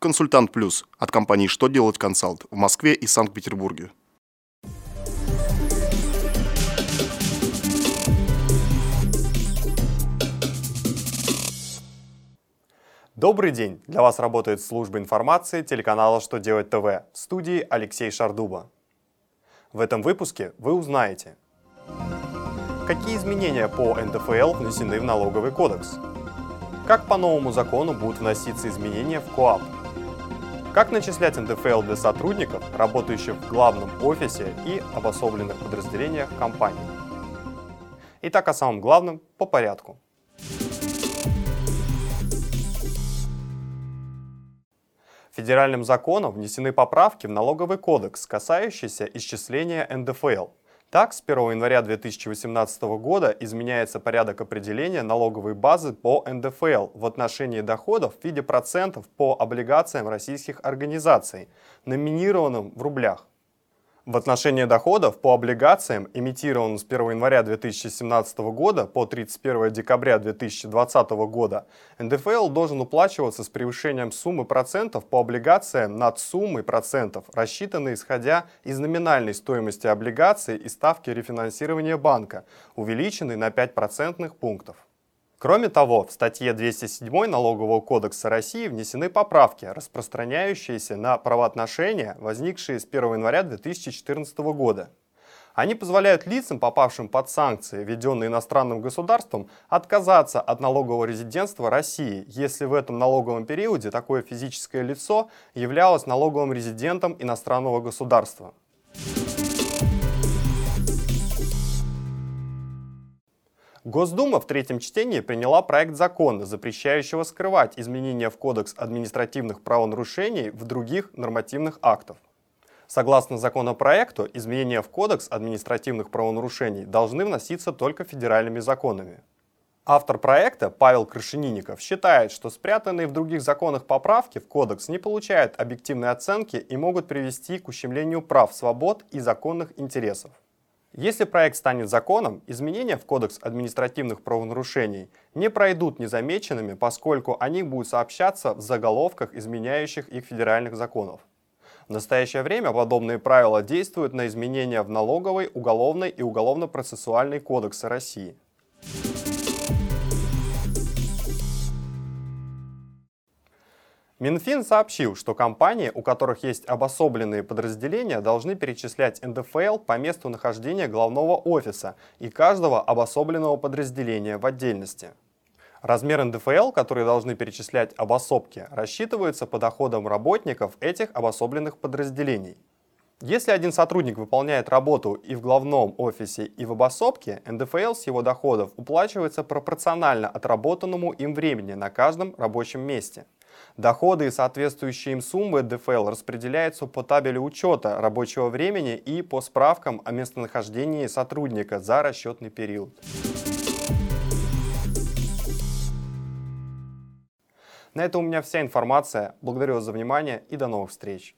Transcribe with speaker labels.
Speaker 1: Консультант Плюс от компании «Что делать консалт» в Москве и Санкт-Петербурге.
Speaker 2: Добрый день! Для вас работает служба информации телеканала «Что делать ТВ» в студии Алексей Шардуба. В этом выпуске вы узнаете, какие изменения по НДФЛ внесены в налоговый кодекс, как по новому закону будут вноситься изменения в КОАП, как начислять НДФЛ для сотрудников, работающих в главном офисе и обособленных подразделениях компании. Итак, о самом главном по порядку. Федеральным законом внесены поправки в налоговый кодекс, касающиеся исчисления НДФЛ – так, с 1 января 2018 года изменяется порядок определения налоговой базы по НДФЛ в отношении доходов в виде процентов по облигациям российских организаций, номинированным в рублях. В отношении доходов по облигациям, эмитированным с 1 января 2017 года по 31 декабря 2020 года, НДФЛ должен уплачиваться с превышением суммы процентов по облигациям над суммой процентов, рассчитанной исходя из номинальной стоимости облигаций и ставки рефинансирования банка, увеличенной на 5 процентных пунктов. Кроме того, в статье 207 Налогового кодекса России внесены поправки, распространяющиеся на правоотношения, возникшие с 1 января 2014 года. Они позволяют лицам, попавшим под санкции, введенные иностранным государством, отказаться от налогового резидентства России, если в этом налоговом периоде такое физическое лицо являлось налоговым резидентом иностранного государства. Госдума в третьем чтении приняла проект закона, запрещающего скрывать изменения в Кодекс административных правонарушений в других нормативных актов. Согласно законопроекту, изменения в Кодекс административных правонарушений должны вноситься только федеральными законами. Автор проекта Павел Крашенинников считает, что спрятанные в других законах поправки в Кодекс не получают объективной оценки и могут привести к ущемлению прав, свобод и законных интересов. Если проект станет законом, изменения в Кодекс административных правонарушений не пройдут незамеченными, поскольку они будут сообщаться в заголовках изменяющих их федеральных законов. В настоящее время подобные правила действуют на изменения в налоговой, уголовной и уголовно-процессуальной кодексы России. Минфин сообщил, что компании, у которых есть обособленные подразделения, должны перечислять НДФЛ по месту нахождения главного офиса и каждого обособленного подразделения в отдельности. Размер НДФЛ, который должны перечислять обособки, рассчитывается по доходам работников этих обособленных подразделений. Если один сотрудник выполняет работу и в главном офисе, и в обособке, НДФЛ с его доходов уплачивается пропорционально отработанному им времени на каждом рабочем месте – Доходы и соответствующие им суммы ДФЛ распределяются по табелю учета рабочего времени и по справкам о местонахождении сотрудника за расчетный период. На этом у меня вся информация. Благодарю вас за внимание и до новых встреч.